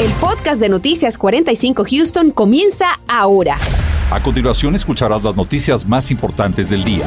El podcast de Noticias 45 Houston comienza ahora. A continuación escucharás las noticias más importantes del día.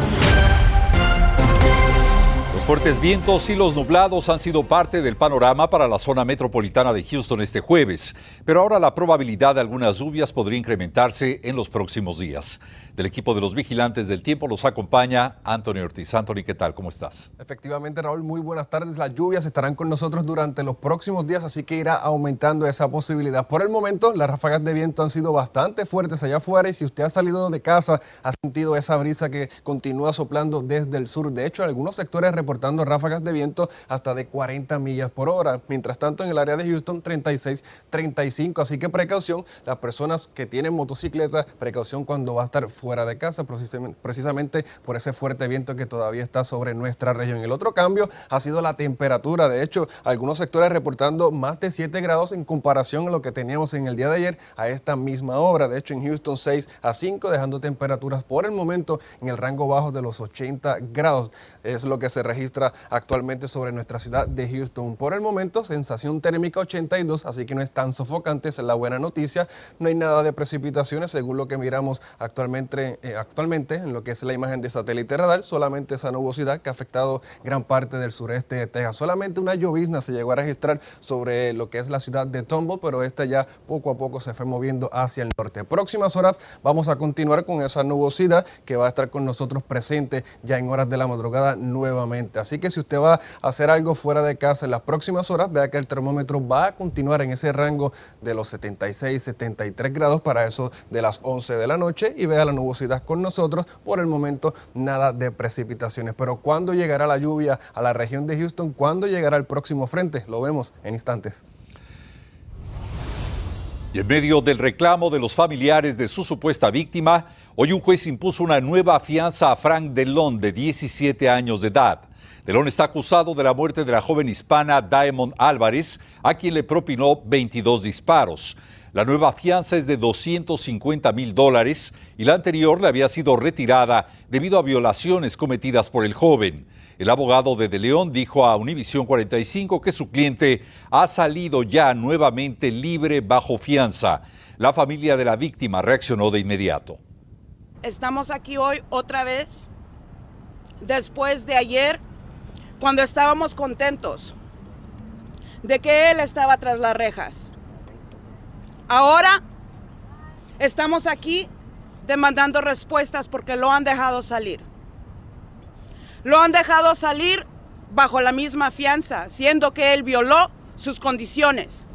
Los fuertes vientos y los nublados han sido parte del panorama para la zona metropolitana de Houston este jueves, pero ahora la probabilidad de algunas lluvias podría incrementarse en los próximos días del equipo de los vigilantes del tiempo los acompaña Antonio Ortiz. Anthony, ¿qué tal? ¿Cómo estás? Efectivamente, Raúl, muy buenas tardes. Las lluvias estarán con nosotros durante los próximos días, así que irá aumentando esa posibilidad. Por el momento, las ráfagas de viento han sido bastante fuertes allá afuera y si usted ha salido de casa, ha sentido esa brisa que continúa soplando desde el sur. De hecho, algunos sectores reportando ráfagas de viento hasta de 40 millas por hora. Mientras tanto, en el área de Houston, 36, 35. Así que precaución, las personas que tienen motocicleta, precaución cuando va a estar fuera de casa, precisamente por ese fuerte viento que todavía está sobre nuestra región. El otro cambio ha sido la temperatura. De hecho, algunos sectores reportando más de 7 grados en comparación a lo que teníamos en el día de ayer a esta misma hora. De hecho, en Houston 6 a 5, dejando temperaturas por el momento en el rango bajo de los 80 grados. Es lo que se registra actualmente sobre nuestra ciudad de Houston. Por el momento, sensación térmica 82, así que no es tan sofocante, es la buena noticia. No hay nada de precipitaciones, según lo que miramos actualmente eh, actualmente en lo que es la imagen de satélite radar, solamente esa nubosidad que ha afectado gran parte del sureste de Texas. Solamente una llovizna se llegó a registrar sobre lo que es la ciudad de Tombo, pero esta ya poco a poco se fue moviendo hacia el norte. Próximas horas vamos a continuar con esa nubosidad que va a estar con nosotros presente ya en horas de la madrugada nuevamente. Así que si usted va a hacer algo fuera de casa en las próximas horas, vea que el termómetro va a continuar en ese rango de los 76, 73 grados para eso de las 11 de la noche y vea la nubosidad con nosotros. Por el momento, nada de precipitaciones. Pero ¿cuándo llegará la lluvia a la región de Houston? ¿Cuándo llegará el próximo frente? Lo vemos en instantes. Y en medio del reclamo de los familiares de su supuesta víctima, hoy un juez impuso una nueva fianza a Frank Delon, de 17 años de edad. Delon está acusado de la muerte de la joven hispana Diamond Álvarez, a quien le propinó 22 disparos. La nueva fianza es de 250 mil dólares y la anterior le había sido retirada debido a violaciones cometidas por el joven. El abogado de De León dijo a Univisión 45 que su cliente ha salido ya nuevamente libre bajo fianza. La familia de la víctima reaccionó de inmediato. Estamos aquí hoy otra vez, después de ayer, cuando estábamos contentos de que él estaba tras las rejas. Ahora estamos aquí demandando respuestas porque lo han dejado salir. Lo han dejado salir bajo la misma fianza, siendo que él violó sus condiciones.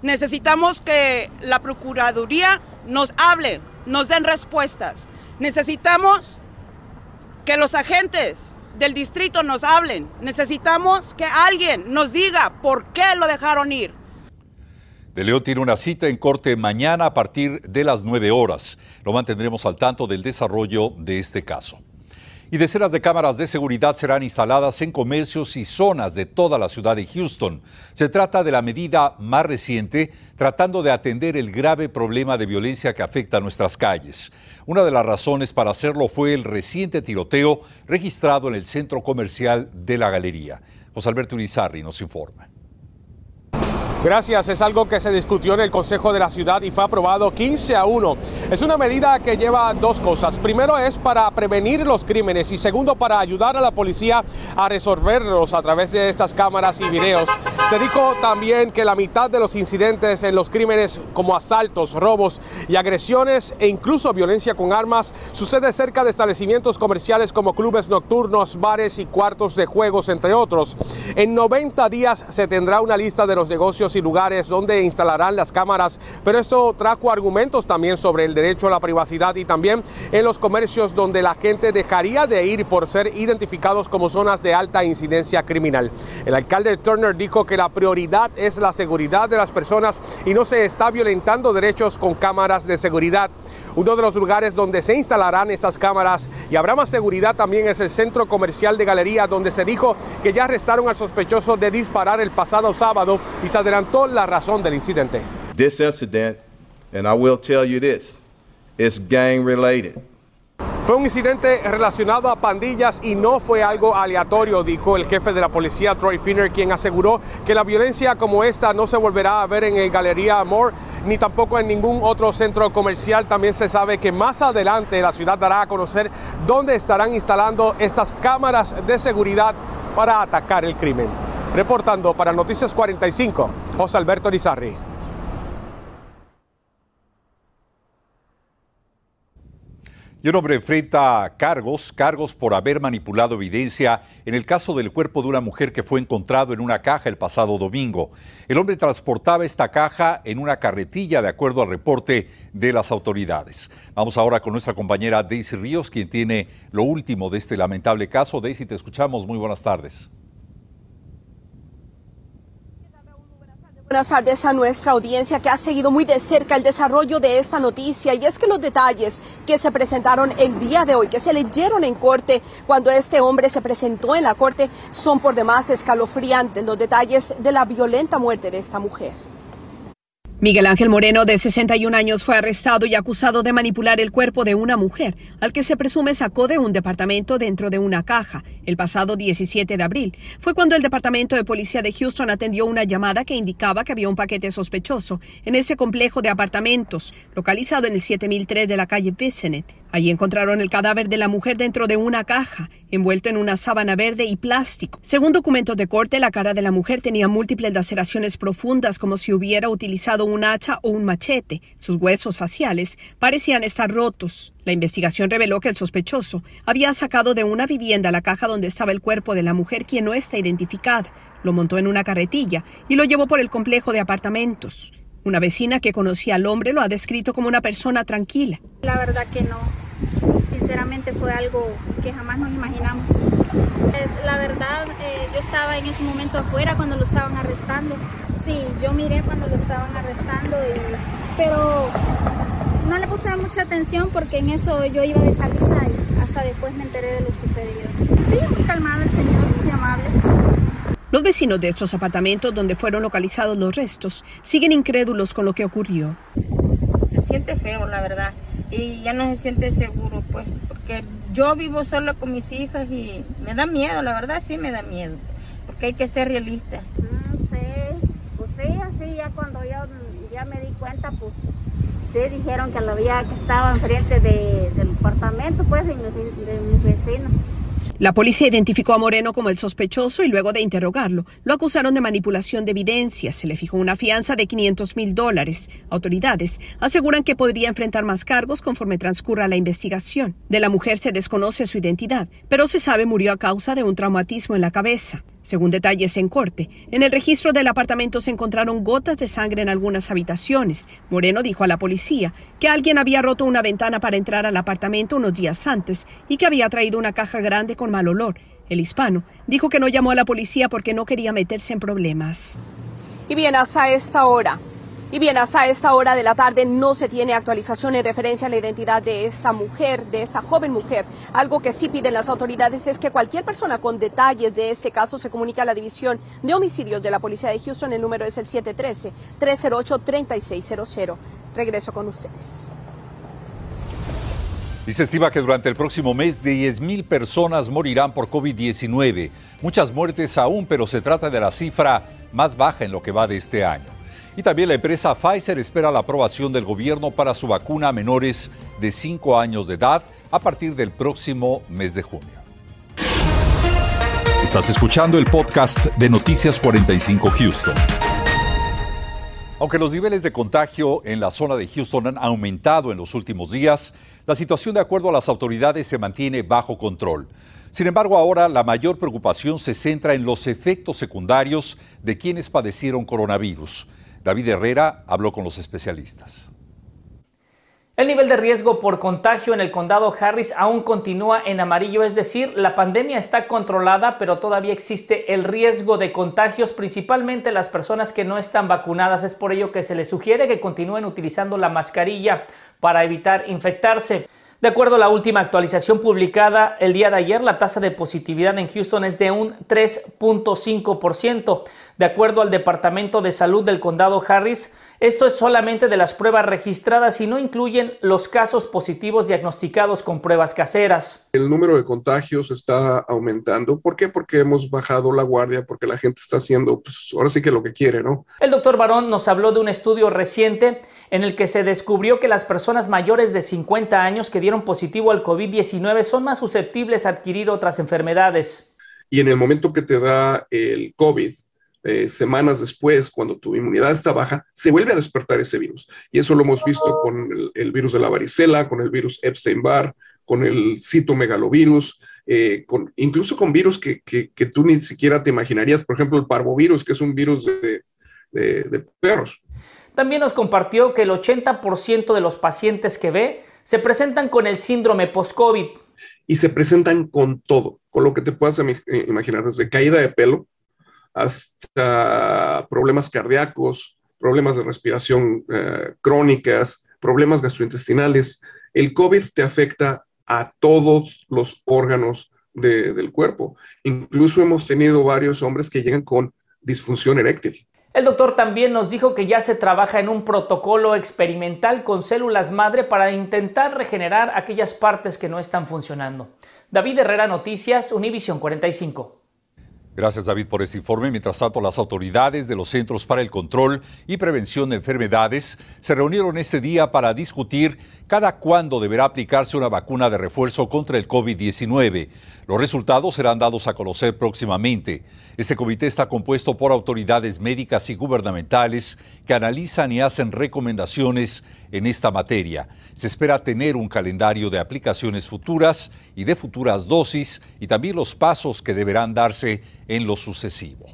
Necesitamos que la Procuraduría nos hable, nos den respuestas. Necesitamos que los agentes del distrito nos hablen. Necesitamos que alguien nos diga por qué lo dejaron ir. De León tiene una cita en corte mañana a partir de las 9 horas. Lo mantendremos al tanto del desarrollo de este caso. Y decenas de cámaras de seguridad serán instaladas en comercios y zonas de toda la ciudad de Houston. Se trata de la medida más reciente tratando de atender el grave problema de violencia que afecta a nuestras calles. Una de las razones para hacerlo fue el reciente tiroteo registrado en el centro comercial de la Galería. José Alberto Urizarri nos informa. Gracias, es algo que se discutió en el Consejo de la Ciudad y fue aprobado 15 a 1. Es una medida que lleva dos cosas. Primero es para prevenir los crímenes y segundo para ayudar a la policía a resolverlos a través de estas cámaras y videos. Se dijo también que la mitad de los incidentes en los crímenes como asaltos, robos y agresiones e incluso violencia con armas sucede cerca de establecimientos comerciales como clubes nocturnos, bares y cuartos de juegos, entre otros. En 90 días se tendrá una lista de los negocios y lugares donde instalarán las cámaras, pero esto trajo argumentos también sobre el derecho a la privacidad y también en los comercios donde la gente dejaría de ir por ser identificados como zonas de alta incidencia criminal. El alcalde Turner dijo que la prioridad es la seguridad de las personas y no se está violentando derechos con cámaras de seguridad. Uno de los lugares donde se instalarán estas cámaras y habrá más seguridad también es el centro comercial de Galería, donde se dijo que ya arrestaron al sospechoso de disparar el pasado sábado y se adelantó la razón del incidente. This incident, and I will tell you this, is gang related. Fue un incidente relacionado a pandillas y no fue algo aleatorio, dijo el jefe de la policía Troy Finner, quien aseguró que la violencia como esta no se volverá a ver en el Galería Amor ni tampoco en ningún otro centro comercial. También se sabe que más adelante la ciudad dará a conocer dónde estarán instalando estas cámaras de seguridad para atacar el crimen. Reportando para Noticias 45, José Alberto Rizarri. Y un hombre enfrenta cargos, cargos por haber manipulado evidencia en el caso del cuerpo de una mujer que fue encontrado en una caja el pasado domingo. El hombre transportaba esta caja en una carretilla de acuerdo al reporte de las autoridades. Vamos ahora con nuestra compañera Daisy Ríos, quien tiene lo último de este lamentable caso. Daisy, te escuchamos. Muy buenas tardes. Buenas tardes a nuestra audiencia que ha seguido muy de cerca el desarrollo de esta noticia y es que los detalles que se presentaron el día de hoy, que se leyeron en corte cuando este hombre se presentó en la corte, son por demás escalofriantes los detalles de la violenta muerte de esta mujer. Miguel Ángel Moreno, de 61 años, fue arrestado y acusado de manipular el cuerpo de una mujer, al que se presume sacó de un departamento dentro de una caja. El pasado 17 de abril fue cuando el Departamento de Policía de Houston atendió una llamada que indicaba que había un paquete sospechoso en ese complejo de apartamentos, localizado en el 7003 de la calle Vicenet. Allí encontraron el cadáver de la mujer dentro de una caja, envuelto en una sábana verde y plástico. Según documentos de corte, la cara de la mujer tenía múltiples laceraciones profundas como si hubiera utilizado un hacha o un machete. Sus huesos faciales parecían estar rotos. La investigación reveló que el sospechoso había sacado de una vivienda la caja donde estaba el cuerpo de la mujer quien no está identificada. Lo montó en una carretilla y lo llevó por el complejo de apartamentos. Una vecina que conocía al hombre lo ha descrito como una persona tranquila. La verdad que no. Sinceramente fue algo que jamás nos imaginamos. la verdad, eh, yo estaba en ese momento afuera cuando lo estaban arrestando. Sí, yo miré cuando lo estaban arrestando, pero no le puse mucha atención porque en eso yo iba de salida y hasta después me enteré de lo sucedido. Sí, muy calmado el señor, muy amable. Los vecinos de estos apartamentos donde fueron localizados los restos siguen incrédulos con lo que ocurrió. Se siente feo, la verdad, y ya no se siente seguro, pues, porque yo vivo solo con mis hijas y me da miedo, la verdad sí me da miedo, porque hay que ser realista. No sé, pues sí, así ya cuando yo ya me di cuenta, pues sí dijeron que lo había que estaba enfrente del apartamento, pues, de mis vecinos. La policía identificó a Moreno como el sospechoso y luego de interrogarlo, lo acusaron de manipulación de evidencia. Se le fijó una fianza de 500 mil dólares. Autoridades aseguran que podría enfrentar más cargos conforme transcurra la investigación. De la mujer se desconoce su identidad, pero se sabe murió a causa de un traumatismo en la cabeza. Según detalles en corte, en el registro del apartamento se encontraron gotas de sangre en algunas habitaciones. Moreno dijo a la policía que alguien había roto una ventana para entrar al apartamento unos días antes y que había traído una caja grande con mal olor. El hispano dijo que no llamó a la policía porque no quería meterse en problemas. Y bien, hasta esta hora, y bien, hasta esta hora de la tarde no se tiene actualización en referencia a la identidad de esta mujer, de esta joven mujer. Algo que sí piden las autoridades es que cualquier persona con detalles de ese caso se comunique a la División de Homicidios de la Policía de Houston. El número es el 713-308-3600. Regreso con ustedes. Y se estima que durante el próximo mes 10.000 personas morirán por COVID-19. Muchas muertes aún, pero se trata de la cifra más baja en lo que va de este año. Y también la empresa Pfizer espera la aprobación del gobierno para su vacuna a menores de 5 años de edad a partir del próximo mes de junio. Estás escuchando el podcast de Noticias 45 Houston. Aunque los niveles de contagio en la zona de Houston han aumentado en los últimos días, la situación de acuerdo a las autoridades se mantiene bajo control. Sin embargo, ahora la mayor preocupación se centra en los efectos secundarios de quienes padecieron coronavirus. David Herrera habló con los especialistas. El nivel de riesgo por contagio en el condado Harris aún continúa en amarillo, es decir, la pandemia está controlada, pero todavía existe el riesgo de contagios, principalmente las personas que no están vacunadas. Es por ello que se les sugiere que continúen utilizando la mascarilla para evitar infectarse. De acuerdo a la última actualización publicada el día de ayer, la tasa de positividad en Houston es de un 3.5%. De acuerdo al Departamento de Salud del Condado Harris, Esto es solamente de las pruebas registradas y no incluyen los casos positivos diagnosticados con pruebas caseras. El número de contagios está aumentando. ¿Por qué? Porque hemos bajado la guardia, porque la gente está haciendo, pues ahora sí que lo que quiere, ¿no? El doctor Barón nos habló de un estudio reciente en el que se descubrió que las personas mayores de 50 años que dieron positivo al COVID-19 son más susceptibles a adquirir otras enfermedades. Y en el momento que te da el COVID, eh, semanas después, cuando tu inmunidad está baja, se vuelve a despertar ese virus. Y eso lo hemos visto con el, virus de la varicela, con el virus Epstein-Barr, con el citomegalovirus, eh, con, incluso con virus que, tú ni siquiera te imaginarías, por ejemplo, el parvovirus, que es un virus de, de perros. También nos compartió que el 80% de los pacientes que ve se presentan con el síndrome post-COVID. Y se presentan con todo, con lo que te puedas imaginar, desde caída de pelo, hasta problemas cardíacos, problemas de respiración eh, crónicas, problemas gastrointestinales. El COVID te afecta a todos los órganos del cuerpo. Incluso hemos tenido varios hombres que llegan con disfunción eréctil. El doctor también nos dijo que ya se trabaja en un protocolo experimental con células madre para intentar regenerar aquellas partes que no están funcionando. David Herrera, Noticias, Univisión 45. Gracias David por este informe. Mientras tanto, las autoridades de los Centros para el Control y Prevención de Enfermedades se reunieron este día para discutir cada cuándo deberá aplicarse una vacuna de refuerzo contra el COVID-19. Los resultados serán dados a conocer próximamente. Este comité está compuesto por autoridades médicas y gubernamentales que analizan y hacen recomendaciones en esta materia. Se espera tener un calendario de aplicaciones futuras y de futuras dosis y también los pasos que deberán darse en lo sucesivo.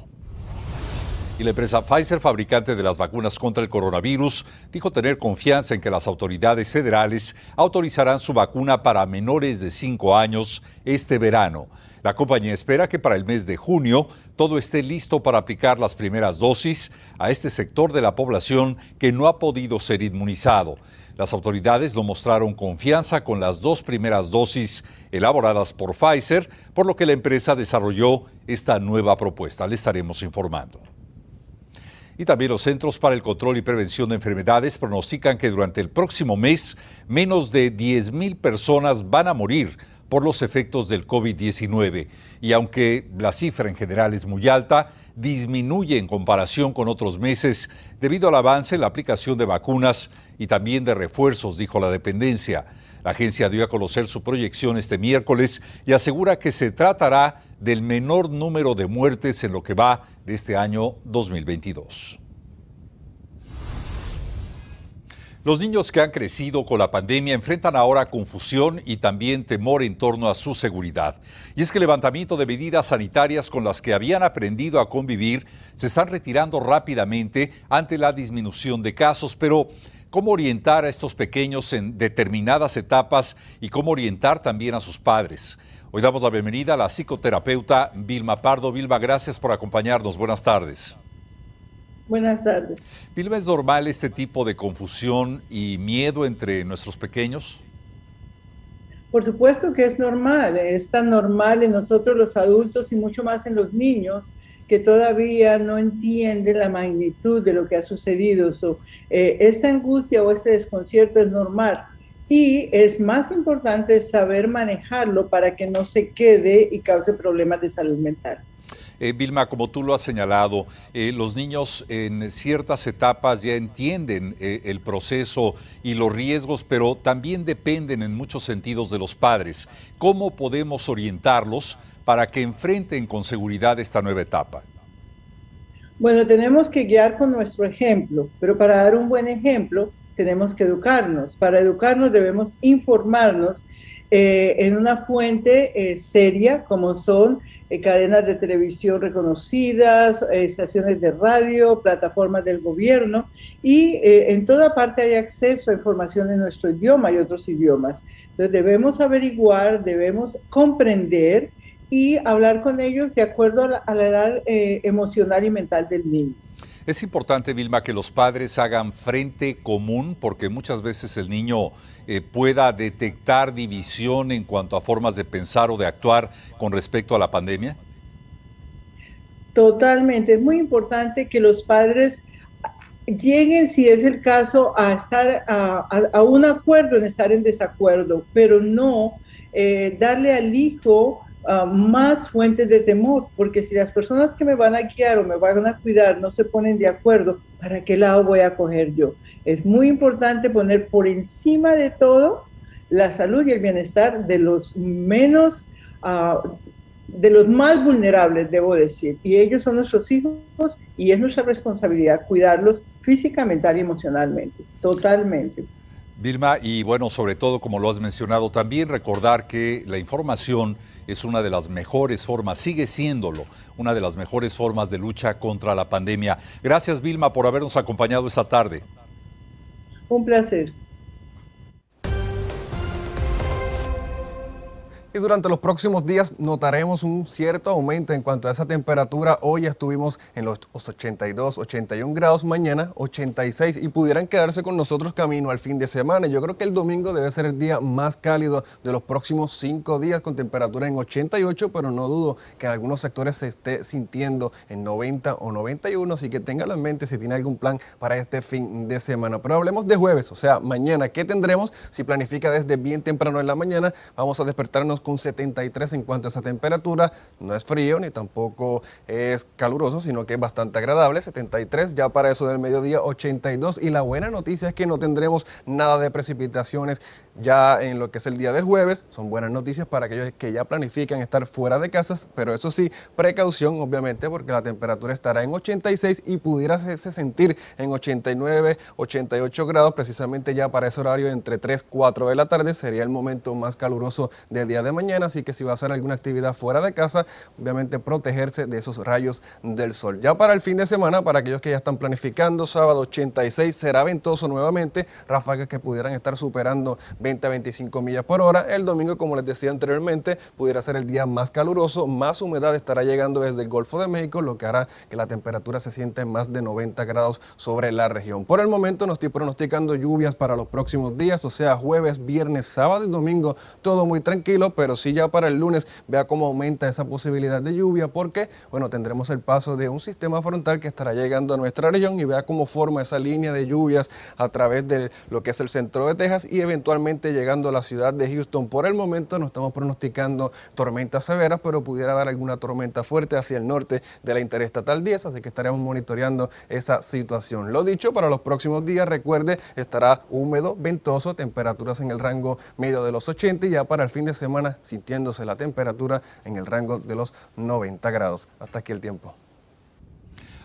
Y la empresa Pfizer, fabricante de las vacunas contra el coronavirus, dijo tener confianza en que las autoridades federales autorizarán su vacuna para menores de 5 años este verano. La compañía espera que para el mes de junio todo esté listo para aplicar las primeras dosis a este sector de la población que no ha podido ser inmunizado. Las autoridades no mostraron confianza con las dos primeras dosis elaboradas por Pfizer, por lo que la empresa desarrolló esta nueva propuesta. Le estaremos informando. Y también los Centros para el Control y Prevención de Enfermedades pronostican que durante el próximo mes menos de 10.000 personas van a morir por los efectos del COVID-19. Y aunque la cifra en general es muy alta, disminuye en comparación con otros meses debido al avance en la aplicación de vacunas y también de refuerzos, dijo la dependencia. La agencia dio a conocer su proyección este miércoles y asegura que se tratará del menor número de muertes en lo que va de este año 2022. Los niños que han crecido con la pandemia enfrentan ahora confusión y también temor en torno a su seguridad. Y es que el levantamiento de medidas sanitarias con las que habían aprendido a convivir se están retirando rápidamente ante la disminución de casos, pero ¿cómo orientar a estos pequeños en determinadas etapas y cómo orientar también a sus padres? Hoy damos la bienvenida a la psicoterapeuta Vilma Pardo. Vilma, gracias por acompañarnos. Buenas tardes. Buenas tardes. Vilma, ¿es normal este tipo de confusión y miedo entre nuestros pequeños? Por supuesto que es normal, es tan normal en nosotros los adultos y mucho más en los niños que todavía no entienden la magnitud de lo que ha sucedido. Eh, esta angustia o este desconcierto es normal y es más importante saber manejarlo para que no se quede y cause problemas de salud mental. Eh, Vilma, como tú lo has señalado, eh, los niños en ciertas etapas ya entienden eh, el proceso y los riesgos, pero también dependen en muchos sentidos de los padres. ¿Cómo podemos orientarlos para que enfrenten con seguridad esta nueva etapa? Bueno, tenemos que guiar con nuestro ejemplo, pero para dar un buen ejemplo tenemos que educarnos. Para educarnos debemos informarnos en una fuente seria como son eh, cadenas de televisión reconocidas, eh, estaciones de radio, plataformas del gobierno y eh, en toda parte hay acceso a información en nuestro idioma y otros idiomas. Entonces debemos averiguar, debemos comprender y hablar con ellos de acuerdo a la edad emocional y mental del niño. Es importante, Vilma, que los padres hagan frente común porque muchas veces el niño eh, pueda detectar división en cuanto a formas de pensar o de actuar con respecto a la pandemia? Totalmente. Es muy importante que los padres lleguen, si es el caso, a estar a, un acuerdo en estar en desacuerdo, pero no eh, darle al hijo ah, más fuentes de temor, porque si las personas que me van a guiar o me van a cuidar no se ponen de acuerdo, ¿para qué lado voy a coger yo? Es muy importante poner por encima de todo la salud y el bienestar de los menos uh, de los más vulnerables, debo decir, y ellos son nuestros hijos y es nuestra responsabilidad cuidarlos físicamente y emocionalmente, totalmente. Vilma, y bueno, sobre todo, como lo has mencionado, también recordar que la información es una de las mejores formas, sigue siéndolo, una de las mejores formas de lucha contra la pandemia. Gracias, Vilma, por habernos acompañado esta tarde. Un placer. Y durante los próximos días notaremos un cierto aumento en cuanto a esa temperatura. Hoy estuvimos en los 82, 81 grados, mañana 86 y pudieran quedarse con nosotros camino al fin de semana. Yo creo que el domingo debe ser el día más cálido de los próximos cinco días con temperatura en 88, pero no dudo que en algunos sectores se esté sintiendo en 90 o 91, así que téngalo en mente si tiene algún plan para este fin de semana. Pero hablemos de jueves, o sea, mañana, ¿qué tendremos? Si planifica desde bien temprano en la mañana, vamos a despertarnos 73 en cuanto a esa temperatura. No es frío ni tampoco es caluroso, sino que es bastante agradable. 73 ya para eso del mediodía 82. Y la buena noticia es que no tendremos nada de precipitaciones ya en lo que es el día del jueves. Son buenas noticias para aquellos que ya planifican estar fuera de casas, pero eso sí, precaución obviamente porque la temperatura estará en 86 y pudiera sentir en 89, 88 grados precisamente ya para ese horario entre 3, 4 de la tarde. Sería el momento más caluroso del día de mañana, así que si va a hacer alguna actividad fuera de casa, obviamente protegerse de esos rayos del sol. Ya para el fin de semana, para aquellos que ya están planificando, sábado 86 será ventoso nuevamente, ráfagas que pudieran estar superando 20 a 25 millas por hora. El domingo, como les decía anteriormente, pudiera ser el día más caluroso, más humedad estará llegando desde el Golfo de México, lo que hará que la temperatura se sienta en más de 90 grados sobre la región. Por el momento no estoy pronosticando lluvias para los próximos días, o sea, jueves, viernes, sábado y domingo, todo muy tranquilo, pero sí ya para el lunes vea cómo aumenta esa posibilidad de lluvia, porque, bueno, tendremos el paso de un sistema frontal que estará llegando a nuestra región y vea cómo forma esa línea de lluvias a través de lo que es el centro de Texas y eventualmente llegando a la ciudad de Houston. Por el momento no estamos pronosticando tormentas severas, pero pudiera dar alguna tormenta fuerte hacia el norte de la Interestatal 10, así que estaremos monitoreando esa situación. Lo dicho, para los próximos días, recuerde, estará húmedo, ventoso, temperaturas en el rango medio de los 80 y ya para el fin de semana sintiéndose la temperatura en el rango de los 90 grados. Hasta aquí el tiempo.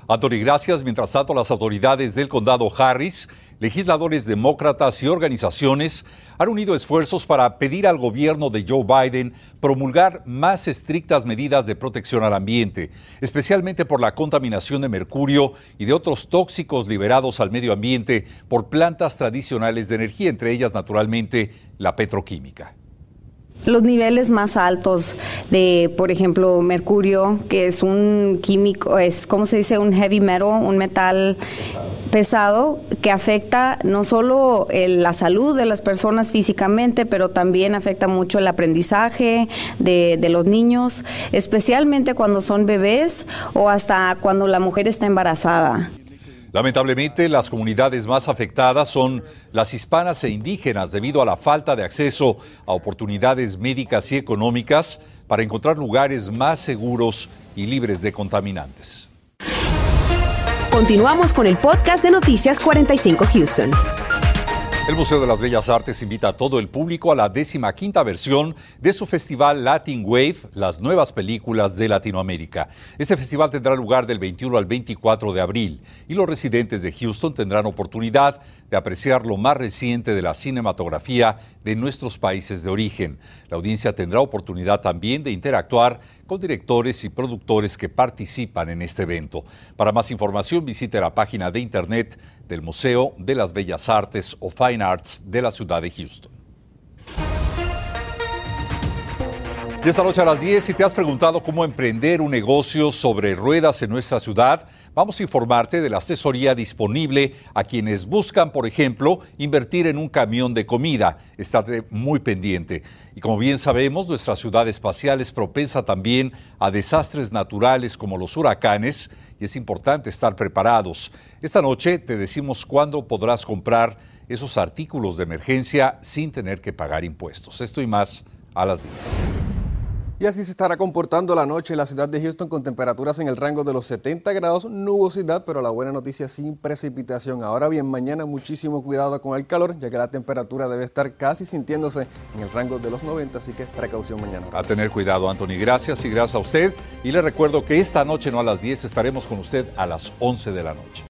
Anthony, gracias. Mientras tanto, las autoridades del condado Harris legisladores demócratas y organizaciones han unido esfuerzos para pedir al gobierno de Joe Biden promulgar más estrictas medidas de protección al ambiente, especialmente por la contaminación de mercurio y de otros tóxicos liberados al medio ambiente por plantas tradicionales de energía, entre ellas naturalmente la petroquímica. Los niveles más altos de, por ejemplo, mercurio, que es un químico, es como se dice, un heavy metal, un metal pesado que afecta no solo la salud de las personas físicamente, pero también afecta mucho el aprendizaje de, de los niños, especialmente cuando son bebés o hasta cuando la mujer está embarazada. Lamentablemente, las comunidades más afectadas son las hispanas e indígenas debido a la falta de acceso a oportunidades médicas y económicas para encontrar lugares más seguros y libres de contaminantes. Continuamos con el podcast de Noticias 45 Houston. El Museo de las Bellas Artes invita a todo el público a la décima quinta versión de su festival Latin Wave, las nuevas películas de Latinoamérica. Este festival tendrá lugar del 21 al 24 de abril y los residentes de Houston tendrán oportunidad de apreciar lo más reciente de la cinematografía de nuestros países de origen. La audiencia tendrá oportunidad también de interactuar con directores y productores que participan en este evento. Para más información visite la página de internet del Museo de las Bellas Artes o Fine Arts de la ciudad de Houston. Esta noche a las 10, si te has preguntado cómo emprender un negocio sobre ruedas en nuestra ciudad, vamos a informarte de la asesoría disponible a quienes buscan, por ejemplo, invertir en un camión de comida. Estate muy pendiente. Y como bien sabemos, nuestra ciudad espacial es propensa también a desastres naturales como los huracanes y es importante estar preparados. Esta noche te decimos cuándo podrás comprar esos artículos de emergencia sin tener que pagar impuestos. Esto y más a las 10. Y así se estará comportando la noche en la ciudad de Houston con temperaturas en el rango de los 70 grados, nubosidad, pero la buena noticia sin precipitación. Ahora bien, mañana muchísimo cuidado con el calor, ya que la temperatura debe estar casi sintiéndose en el rango de los 90, así que precaución mañana. A tener cuidado, Anthony. Gracias y gracias a usted. Y le recuerdo que esta noche, no a las 10, estaremos con usted a las 11 de la noche.